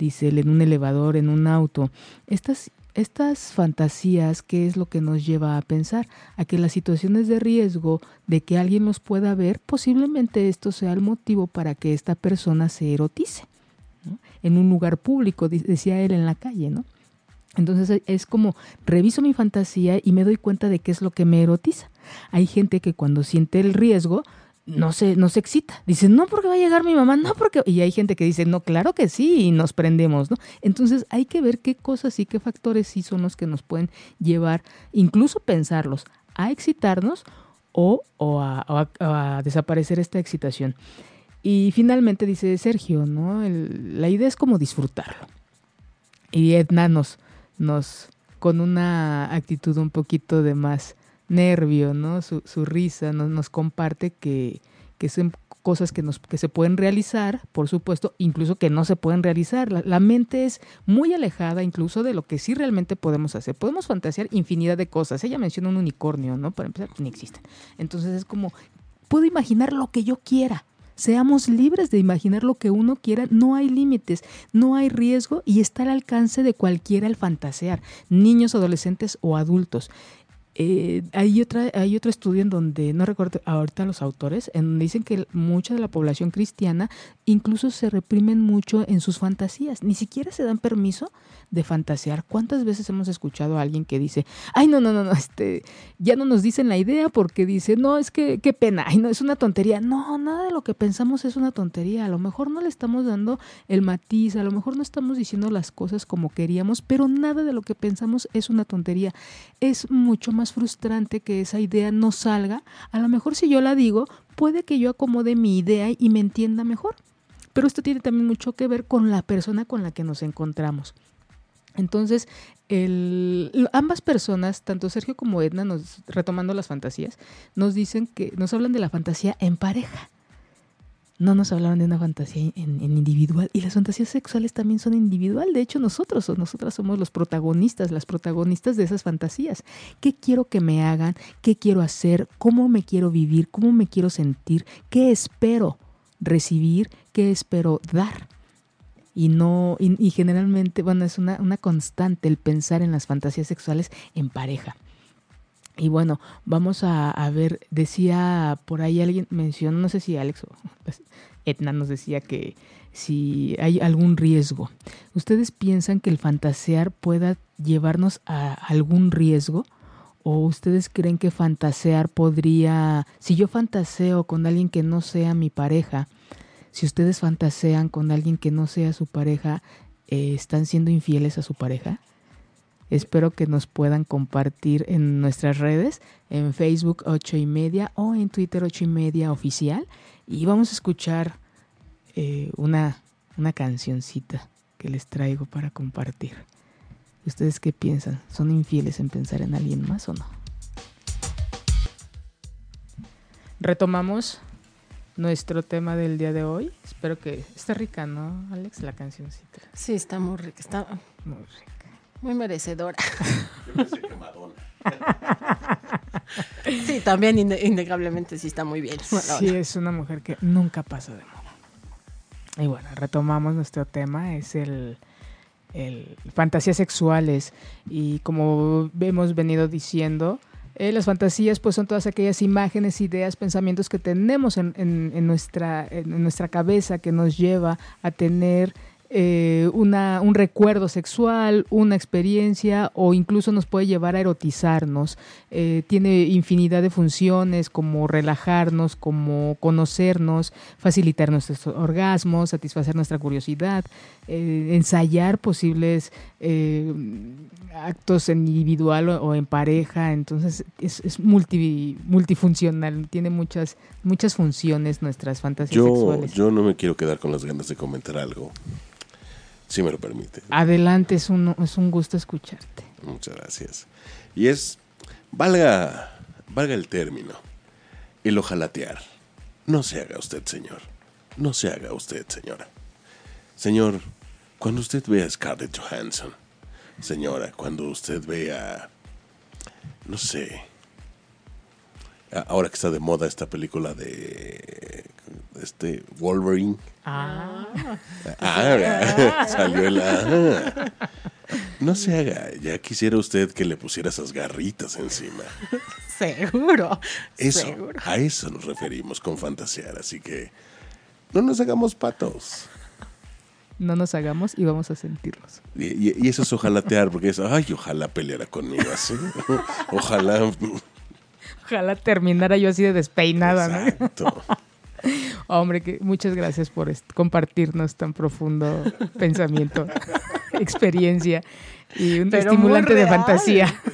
dice él, en un elevador, en un auto. Estas, estas fantasías, ¿qué es lo que nos lleva a pensar? A que las situaciones de riesgo, de que alguien los pueda ver, posiblemente esto sea el motivo para que esta persona se erotice, ¿no? En un lugar público, decía él, en la calle, ¿no? Entonces es como reviso mi fantasía y me doy cuenta de qué es lo que me erotiza. Hay gente que cuando siente el riesgo no se, no se excita. Dice, no porque va a llegar mi mamá, no porque... Y hay gente que dice, no, claro que sí, y nos prendemos, ¿no? Entonces hay que ver qué cosas y qué factores sí son los que nos pueden llevar, incluso pensarlos, a excitarnos o, a desaparecer esta excitación. Y finalmente dice Sergio, ¿no? El, la idea es como disfrutarlo. Y Edna nos, nos con una actitud un poquito de más nervio, ¿no? Su, su risa nos, comparte que, que son cosas que, nos, que se pueden realizar, por supuesto, incluso que no se pueden realizar. La, la, mente es muy alejada incluso de lo que sí realmente podemos hacer. Podemos fantasear infinidad de cosas. Ella menciona un unicornio, ¿no? Para empezar, ni existen. Entonces es como, puedo imaginar lo que yo quiera, Seamos libres de imaginar lo que uno quiera, no hay límites, no hay riesgo y está al alcance de cualquiera el fantasear, niños, adolescentes o adultos. Eh, hay, otra, hay otro estudio en donde, no recuerdo ahorita los autores, en donde dicen que mucha de la población cristiana incluso se reprimen mucho en sus fantasías, ni siquiera se dan permiso de fantasear. ¿Cuántas veces hemos escuchado a alguien que dice, ay, no, no, no, no, este, ya no nos dicen la idea porque dice, no, es que, qué pena, ay, no, es una tontería. No, nada de lo que pensamos es una tontería. A lo mejor no le estamos dando el matiz, a lo mejor no estamos diciendo las cosas como queríamos, pero nada de lo que pensamos es una tontería. Es mucho más frustrante que esa idea no salga. A lo mejor si yo la digo, puede que yo acomode mi idea y me entienda mejor. Pero esto tiene también mucho que ver con la persona con la que nos encontramos. Entonces, el, ambas personas, tanto Sergio como Edna, nos, retomando las fantasías, nos dicen que nos hablan de la fantasía en pareja. No nos hablaron de una fantasía en, individual. Y las fantasías sexuales también son individual. De hecho, nosotros o nosotras somos los protagonistas, las protagonistas de esas fantasías. ¿Qué quiero que me hagan? ¿Qué quiero hacer? ¿Cómo me quiero vivir? ¿Cómo me quiero sentir? ¿Qué espero recibir? ¿Qué espero dar? Y no y, generalmente bueno es una, una, constante el pensar en las fantasías sexuales en pareja. Y bueno vamos a, ver decía por ahí alguien mencionó no sé si Alex o pues, Etna nos decía que si hay algún riesgo. Ustedes piensan que el fantasear pueda llevarnos a algún riesgo ¿O ustedes creen que fantasear podría, si yo fantaseo con alguien que no sea mi pareja, si ustedes fantasean con alguien que no sea su pareja, eh, ¿están siendo infieles a su pareja? Espero que nos puedan compartir en nuestras redes, en Facebook 8 y media o en Twitter 8 y media oficial. Y vamos a escuchar eh, una, una cancioncita que les traigo para compartir. ¿Ustedes qué piensan? ¿Son infieles en pensar en alguien más o no? Retomamos nuestro tema del día de hoy. Espero que esté rica, ¿no, Alex? La cancioncita. Sí, está muy rica, está muy rica. Muy merecedora. sí, también innegablemente sí está muy bien. Sí, es una mujer que nunca pasa de moda. Y bueno, retomamos nuestro tema, es el, el fantasías sexuales. Y como hemos venido diciendo, eh, las fantasías pues son todas aquellas imágenes, ideas, pensamientos que tenemos en, en, nuestra, en nuestra cabeza que nos lleva a tener eh, una, un recuerdo sexual, una experiencia o incluso nos puede llevar a erotizarnos. Eh, tiene infinidad de funciones como relajarnos, como conocernos, facilitar nuestros orgasmos, satisfacer nuestra curiosidad, eh, ensayar posibles actos en individual o, en pareja. Entonces es, es multi, multifuncional, tiene muchas, muchas funciones nuestras fantasías sexuales. Yo no me quiero quedar con las ganas de comentar algo si me lo permite. Adelante, es un, es un gusto escucharte. Muchas gracias. Y es, valga, valga el término, el ojalatear. No se haga usted, señor. No se haga usted, señora. Señor, cuando usted vea a Scarlett Johansson, señora, cuando usted vea, no sé, ahora que está de moda esta película de este Wolverine. Ah. ah salió el No se haga, ya quisiera usted que le pusiera esas garritas encima. Seguro. Eso, a eso nos referimos con fantasear, así que no nos hagamos patos. No nos hagamos y vamos a sentirlos. Y, eso es ojalatear, porque es, ay, ojalá peleara conmigo así. ojalá. Ojalá terminara yo así de despeinada, Exacto. Hombre, que muchas gracias por compartirnos tan profundo pensamiento, experiencia y un estimulante de fantasía.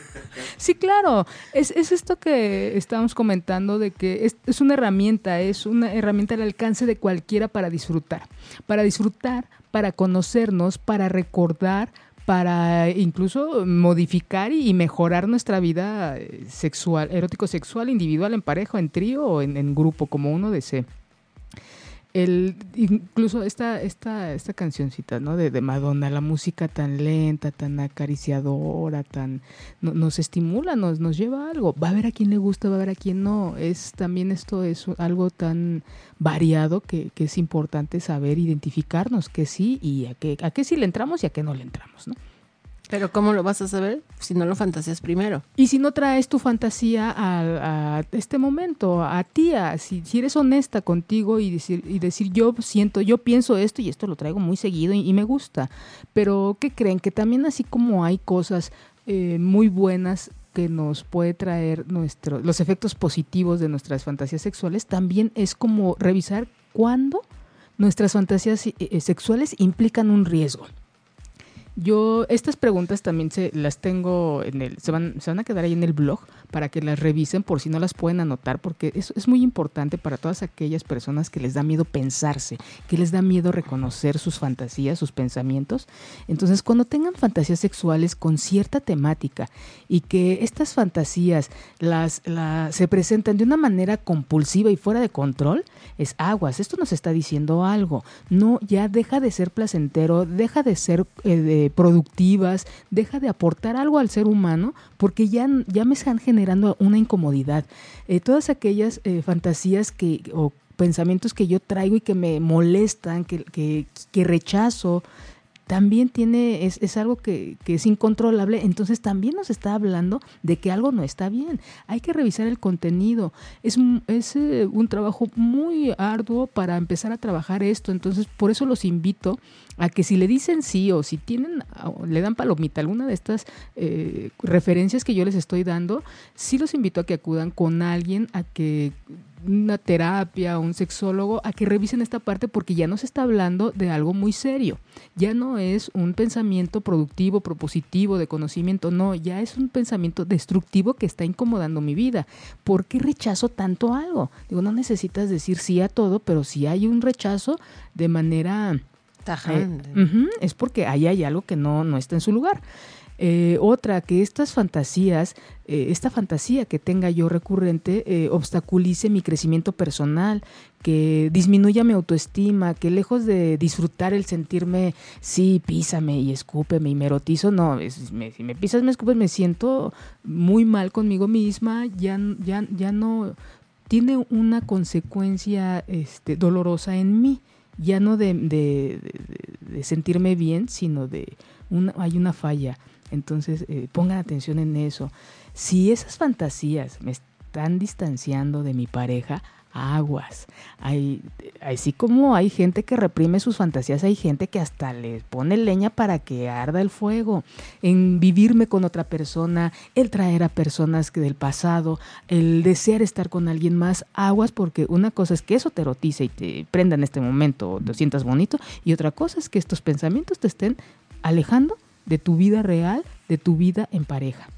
Sí, claro, es, esto que estábamos comentando de que es, es, una herramienta, es una herramienta al alcance de cualquiera para disfrutar, para disfrutar, para conocernos, para recordar, para incluso modificar y mejorar nuestra vida eh, sexual, erótico sexual, individual, en pareja, en trío o en, en grupo, como uno desee. El incluso esta esta esta cancioncita no de, de Madonna la música tan lenta tan acariciadora tan no- nos estimula nos nos lleva a algo. Va a haber a quien le gusta va a haber a quien no. Es también esto es algo tan variado que, que es importante saber identificarnos que sí y a qué a qué sí le entramos y a qué no le entramos no Pero ¿cómo lo vas a saber si no lo fantaseas primero? y si no traes tu fantasía a, este momento, a ti, si, si eres honesta contigo y decir, y decir yo siento, yo pienso esto y esto lo traigo muy seguido y, y me gusta. Pero ¿qué creen? Que también así como hay cosas eh, muy buenas que nos puede traer nuestro, los efectos positivos de nuestras fantasías sexuales, también es como revisar cuándo nuestras fantasías eh, eh, sexuales implican un riesgo. Yo, estas preguntas también se las tengo en el, se van, se van a quedar ahí en el blog para que las revisen por si no las pueden anotar, porque eso es muy importante para todas aquellas personas que les da miedo pensarse, que les da miedo reconocer sus fantasías, sus pensamientos. Entonces, cuando tengan fantasías sexuales con cierta temática y que estas fantasías las, la- se presentan de una manera compulsiva y fuera de control, es aguas, esto nos está diciendo algo. No, ya deja de ser placentero, deja de ser eh, de productivas, deja de aportar algo al ser humano, porque ya, ya me están generando una incomodidad. Eh, todas aquellas eh, fantasías que, o pensamientos que yo traigo y que me molestan, que, que, que rechazo, también tiene, es, es algo que, que es incontrolable, entonces también nos está hablando de que algo no está bien. Hay que revisar el contenido. Es, un- es eh, un trabajo muy arduo para empezar a trabajar esto, entonces por eso los invito a que si le dicen sí o si tienen, o le dan palomita alguna de estas eh, referencias que yo les estoy dando, sí los invito a que acudan con alguien, a que una terapia, un sexólogo, a que revisen esta parte porque ya no se está hablando de algo muy serio. Ya no es un pensamiento productivo, propositivo, de conocimiento, no, ya es un pensamiento destructivo que está incomodando mi vida. ¿Por qué rechazo tanto algo? Digo, no necesitas decir sí a todo, pero si hay un rechazo de manera... Tajante. Eh, es porque ahí hay algo que no, no está en su lugar. Eh, otra, que estas fantasías, eh, esta fantasía que tenga yo recurrente, eh, obstaculice mi crecimiento personal, que disminuya mi autoestima, que lejos de disfrutar el sentirme, sí, písame y escúpeme y me erotizo, no, si me pisas, me escupes, me siento muy mal conmigo misma, ya, ya, ya no tiene una consecuencia este, dolorosa en mí ya no de, de- de- de sentirme bien, sino de una, hay una falla. Entonces, eh, pongan atención en eso. Si esas fantasías me están distanciando de mi pareja, aguas. Hay, así como hay gente que reprime sus fantasías, hay gente que hasta les pone leña para que arda el fuego. En vivirme con otra persona, el traer a personas que del pasado, el desear estar con alguien más, aguas, porque una cosa es que eso te erotice y te prenda en este momento, te sientas bonito, y otra cosa es que estos pensamientos te estén alejando de tu vida real, de tu vida en pareja.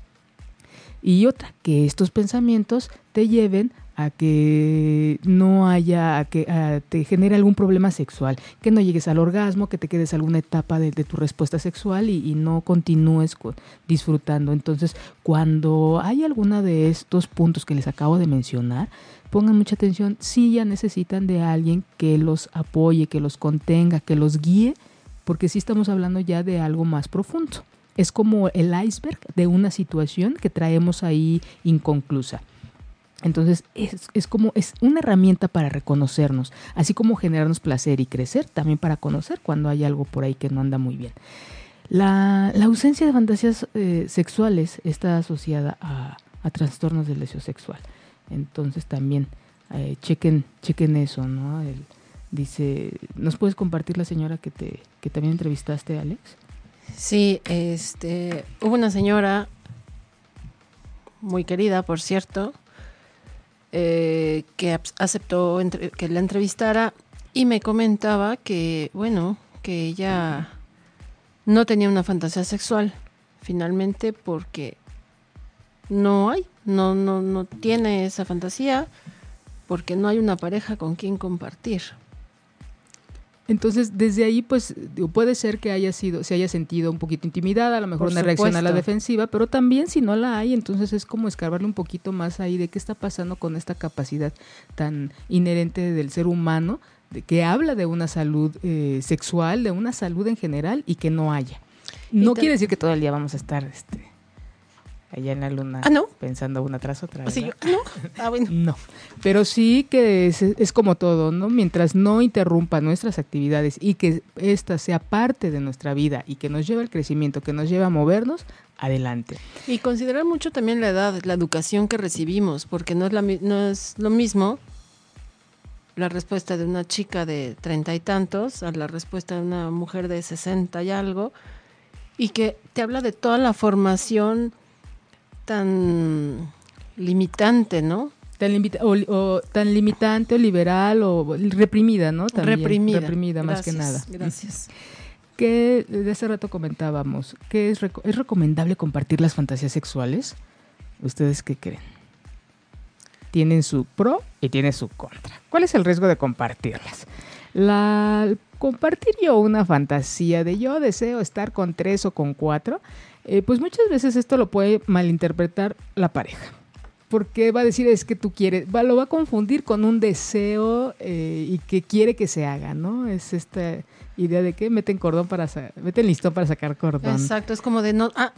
Y otra, que estos pensamientos te lleven a que no haya, a que te genere algún problema sexual, que no llegues al orgasmo, que te quedes alguna etapa de, tu respuesta sexual y, no continúes con- disfrutando. Entonces, cuando hay alguna de estos puntos que les acabo de mencionar, pongan mucha atención, si ya necesitan de alguien que los apoye, que los contenga, que los guíe, porque sí estamos hablando ya de algo más profundo. Es como el iceberg de una situación que traemos ahí inconclusa. Entonces es, es como es una herramienta para reconocernos, así como generarnos placer y crecer, también para conocer cuando hay algo por ahí que no anda muy bien. La, la ausencia de fantasías eh, sexuales está asociada a, a trastornos del deseo sexual. Entonces también eh, chequen, chequen eso, ¿no? El- dice, ¿nos puedes compartir la señora que te que también entrevistaste, Alex? Sí, este, hubo una señora muy querida, por cierto, eh, que aceptó que la entrevistara y me comentaba que, bueno, que ella no tenía una fantasía sexual, finalmente, porque no hay, no, no, no tiene esa fantasía, porque no hay una pareja con quien compartir. Entonces, desde ahí, pues, digo, puede ser que haya sido, se haya sentido un poquito intimidada, a lo mejor Por una reacción a la defensiva, pero también si no la hay, entonces es como escarbarle un poquito más ahí de qué está pasando con esta capacidad tan inherente del ser humano de- que habla de una salud eh, sexual, de una salud en general y que no haya. No quiere decir que todo el día vamos a estar este, allá en la luna Ah, ¿no? pensando una tras otra. Así yo, ¿verdad? ah, no, ah, bueno. No, pero sí que es, es como todo, ¿no? Mientras no interrumpa nuestras actividades y que esta sea parte de nuestra vida y que nos lleve al crecimiento, que nos lleve a movernos, adelante. Y considerar mucho también la edad, la educación que recibimos, porque no es, la, no es lo mismo la respuesta de una chica de treinta y tantos a la respuesta de una mujer de sesenta y algo, y que te habla de toda la formación tan limitante, ¿no? Tan, limita- o, o tan limitante o liberal o reprimida, ¿no? También, reprimida. Reprimida más que nada. Gracias, que de hace rato comentábamos, que es, reco- es recomendable compartir las fantasías sexuales. ¿Ustedes qué creen? Tienen su pro y tienen su contra. ¿Cuál es el riesgo de compartirlas? La, compartir yo una fantasía de yo deseo estar con tres o con cuatro, eh, pues muchas veces esto lo puede malinterpretar la pareja. Porque va a decir es que tú quieres, va, lo va a confundir con un deseo eh, y que quiere que se haga, ¿no? Es esta idea de que meten cordón para meten listón para sacar cordón. Exacto, es como de no, ah,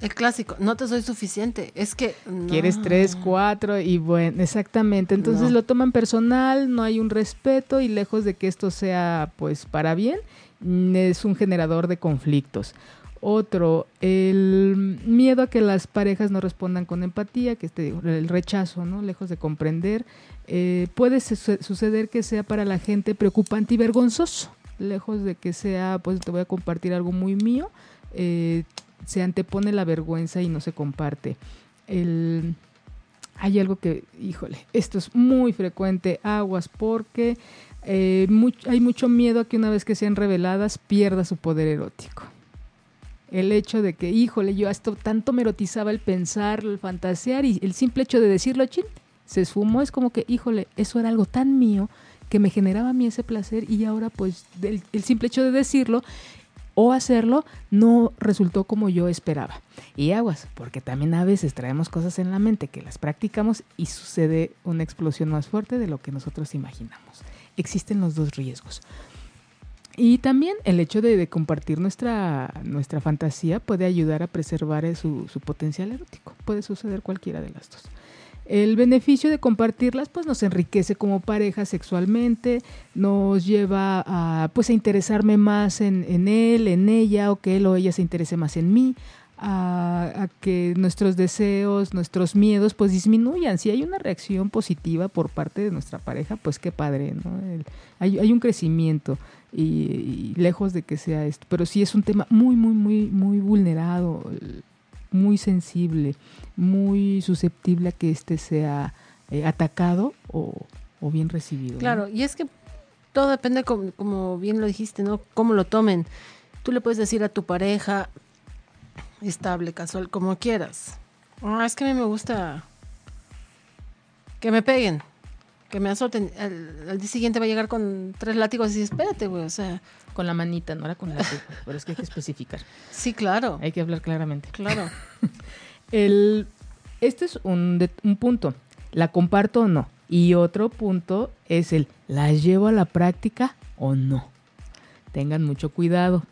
el clásico, no te soy suficiente, es que no. Quieres tres, cuatro y bueno, exactamente. Entonces No. lo toman personal, no hay un respeto y lejos de que esto sea pues para bien, es un generador de conflictos. Otro, el miedo a que las parejas no respondan con empatía, que este, el rechazo, ¿no? Lejos de comprender, eh, puede su- suceder que sea para la gente preocupante y vergonzoso, lejos de que sea, pues te voy a compartir algo muy mío, eh, se antepone la vergüenza y no se comparte. El, hay algo que, híjole, esto es muy frecuente, aguas, porque eh, hay mucho miedo a que una vez que sean reveladas pierda su poder erótico. El hecho de que, híjole, yo hasta tanto me erotizaba el pensar, el fantasear y el simple hecho de decirlo, chin, se esfumó, es como que, híjole, eso era algo tan mío que me generaba a mí ese placer y ahora pues el simple hecho de decirlo o hacerlo no resultó como yo esperaba. Y aguas, porque también a veces traemos cosas en la mente que las practicamos y sucede una explosión más fuerte de lo que nosotros imaginamos. Existen los dos riesgos. Y también el hecho de, compartir nuestra, nuestra fantasía puede ayudar a preservar eh, su, su potencial erótico. Puede suceder cualquiera de las dos. El beneficio de compartirlas pues nos enriquece como pareja sexualmente, nos lleva a pues a interesarme más en, en él, en ella, o que él o ella se interese más en mí, a, que nuestros deseos, nuestros miedos pues disminuyan. Si hay una reacción positiva por parte de nuestra pareja, pues qué padre, ¿no? Hay, un crecimiento y, lejos de que sea esto, pero sí es un tema muy, muy, muy, muy vulnerado, muy sensible, muy susceptible a que este sea eh, atacado o, bien recibido. Claro, y es que todo depende, como, como bien lo dijiste, ¿no? Cómo lo tomen. Tú le puedes decir a tu pareja, estable, casual, como quieras. Ah, es que a mí me gusta que me peguen, que me azoten. Al, al día siguiente va a llegar con tres látigos y espérate, güey, o sea, Con la manita, no era con la látigo, pero es que hay que especificar. sí, claro, Hay que hablar claramente. claro. El, este es un, de- un punto. ¿La comparto o no? Y otro punto es el, ¿la llevo a la práctica o no? Tengan mucho cuidado,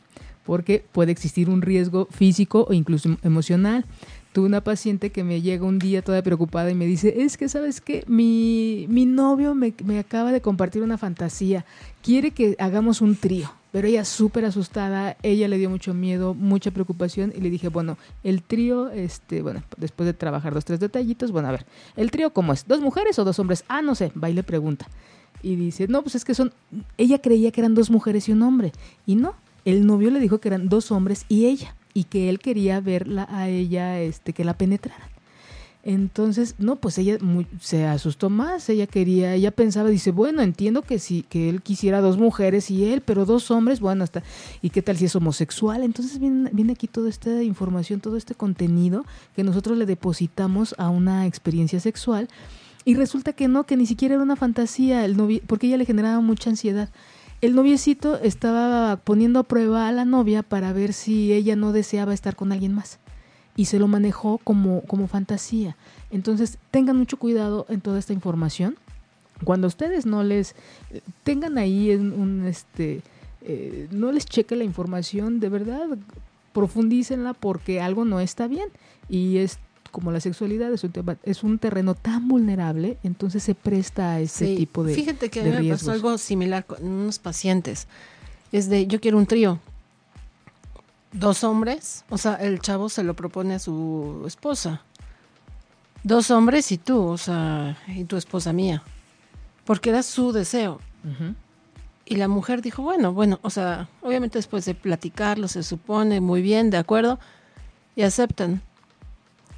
porque puede existir un riesgo físico o incluso emocional. Tuve una paciente que me llega un día toda preocupada y me dice, es que, ¿sabes qué? Mi, mi novio me, me acaba de compartir una fantasía. Quiere que hagamos un trío. Pero ella súper asustada, ella le dio mucho miedo, mucha preocupación y le dije, bueno, el trío, este, bueno, después de trabajar dos, tres detallitos, bueno, a ver, ¿el trío cómo es? ¿Dos mujeres o dos hombres? Ah, no sé, va y le pregunta. Y dice, no, pues es que son, ella creía que eran dos mujeres y un hombre. Y no, el novio le dijo que eran dos hombres y ella, y que él quería verla a ella, este, que la penetraran. Entonces, no, pues ella muy- se asustó más, ella quería, ella pensaba, dice, bueno, entiendo que sí, que él quisiera dos mujeres y él, pero dos hombres, bueno, hasta, ¿y qué tal si es homosexual? Entonces viene, viene aquí toda esta información, todo este contenido que nosotros le depositamos a una experiencia sexual y resulta que no, que ni siquiera era una fantasía, el novio, porque ella le generaba mucha ansiedad. El noviecito estaba poniendo a prueba a la novia para ver si ella no deseaba estar con alguien más y se lo manejó como, como fantasía. Entonces, tengan mucho cuidado en toda esta información. Cuando ustedes no les eh, tengan ahí un este eh, no les cheque la información, de verdad profundícenla porque algo no está bien y es como la sexualidad es un, tema- es un terreno tan vulnerable, entonces se presta a ese Sí, tipo de Fíjate que a de mí me riesgos. pasó algo similar con unos pacientes. Es de, yo quiero un trío. Dos hombres, o sea, el chavo se lo propone a su esposa. Dos hombres y tú, o sea, y tu esposa mía. Porque era su deseo. Y la mujer dijo, bueno, bueno, o sea, obviamente después de platicarlo, se supone, muy bien, de acuerdo, y aceptan.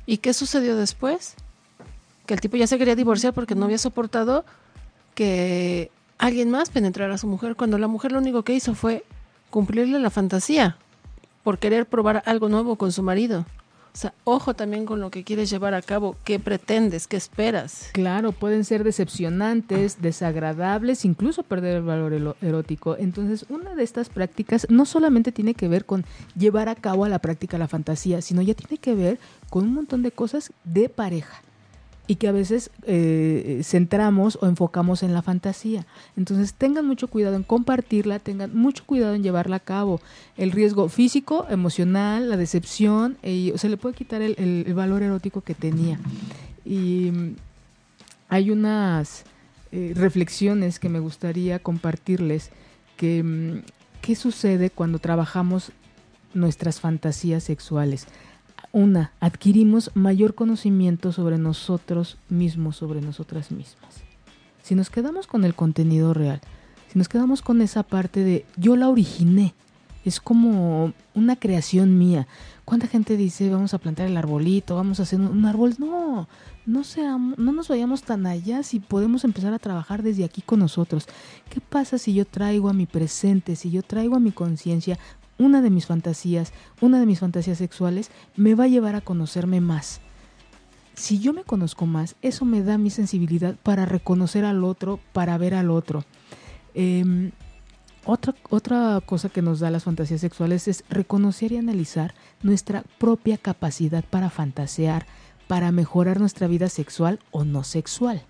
¿Y qué sucedió después? Que el tipo ya se quería divorciar porque no había soportado que alguien más penetrara a su mujer, cuando la mujer lo único que hizo fue cumplirle la fantasía por querer probar algo nuevo con su marido. O sea, ojo también con lo que quieres llevar a cabo, qué pretendes, qué esperas. Claro, pueden ser decepcionantes, desagradables, incluso perder el valor erótico. Entonces, una de estas prácticas no solamente tiene que ver con llevar a cabo a la práctica la fantasía, sino ya tiene que ver con un montón de cosas de pareja y que a veces eh, centramos o enfocamos en la fantasía. Entonces tengan mucho cuidado en compartirla, tengan mucho cuidado en llevarla a cabo. El riesgo físico, emocional, la decepción, eh, se le puede quitar el valor erótico que tenía. Y mm, hay unas eh, reflexiones que me gustaría compartirles que mm, qué sucede cuando trabajamos nuestras fantasías sexuales. Una, adquirimos mayor conocimiento sobre nosotros mismos, sobre nosotras mismas. Si nos quedamos con el contenido real, si nos quedamos con esa parte de yo la originé, es como una creación mía. ¿Cuánta gente dice vamos a plantar el arbolito, vamos a hacer un árbol? No, no seamos, no nos vayamos tan allá si podemos empezar a trabajar desde aquí con nosotros. ¿Qué pasa si yo traigo a mi presente, si yo traigo a mi conciencia una de mis fantasías, una de mis fantasías sexuales, me va a llevar a conocerme más. Si yo me conozco más, eso me da mi sensibilidad para reconocer al otro, para ver al otro. Em, otra, otra cosa que nos da las fantasías sexuales es reconocer y analizar nuestra propia capacidad para fantasear, para mejorar nuestra vida sexual o no sexual.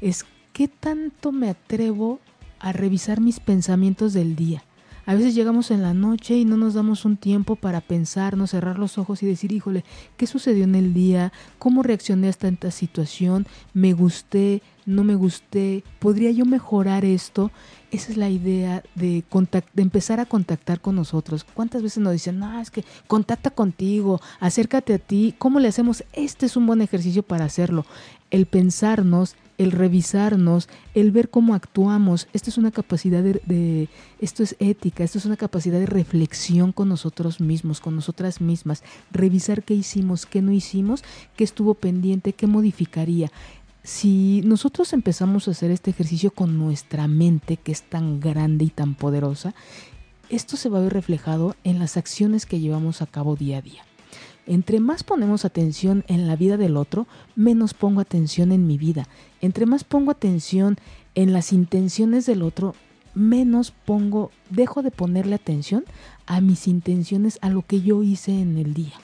Es qué tanto me atrevo a revisar mis pensamientos del día. A veces llegamos en la noche y no nos damos un tiempo para pensar, no cerrar los ojos y decir, híjole, ¿qué sucedió en el día? ¿Cómo reaccioné a esta situación? ¿Me gusté? ¿No me gusté? ¿Podría yo mejorar esto? Esa es la idea de, de empezar a contactar con nosotros. ¿Cuántas veces nos dicen, no, es que contacta contigo, acércate a ti? ¿Cómo le hacemos? Este es un buen ejercicio para hacerlo. El pensarnos, el revisarnos, el ver cómo actuamos. Esto es una capacidad de, esto es ética, esto es una capacidad de reflexión con nosotros mismos, con nosotras mismas. Revisar qué hicimos, qué no hicimos, qué estuvo pendiente, qué modificaría. Si nosotros empezamos a hacer este ejercicio con nuestra mente, que es tan grande y tan poderosa, esto se va a ver reflejado en las acciones que llevamos a cabo día a día. Entre más ponemos atención en la vida del otro, menos pongo atención en mi vida. Entre más pongo atención en las intenciones del otro, menos pongo, dejo de ponerle atención a mis intenciones, a lo que yo hice en el día.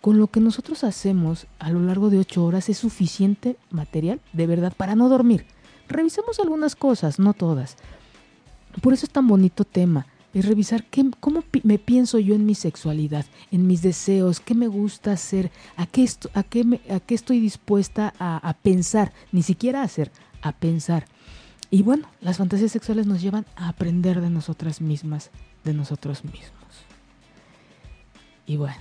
Con lo que nosotros hacemos a lo largo de ocho horas es suficiente material, de verdad, para no dormir. Revisemos algunas cosas, no todas. Por eso es tan bonito tema. Es revisar qué, cómo me pienso yo en mi sexualidad, en mis deseos, qué me gusta hacer, a qué, a qué, a qué estoy dispuesta a, a pensar, ni siquiera a hacer, a pensar. Y bueno, las fantasías sexuales nos llevan a aprender de nosotras mismas, de nosotros mismos. Y bueno,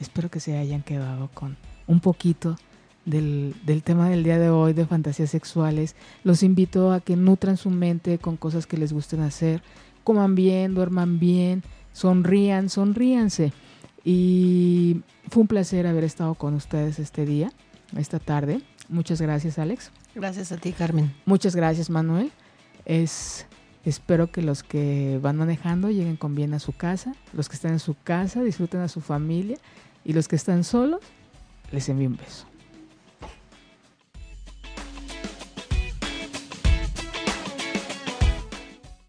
espero que se hayan quedado con un poquito del, del tema del día de hoy de fantasías sexuales. Los invito a que nutran su mente con cosas que les gusten hacer. Coman bien, duerman bien, sonrían, sonríanse. Y fue un placer haber estado con ustedes este día, esta tarde. Muchas gracias, Alex. Gracias a ti, Carmen. Muchas gracias, Manuel. Es, espero que los que van manejando lleguen con bien a su casa. Los que están en su casa disfruten a su familia. Y los que están solos, les envío un beso.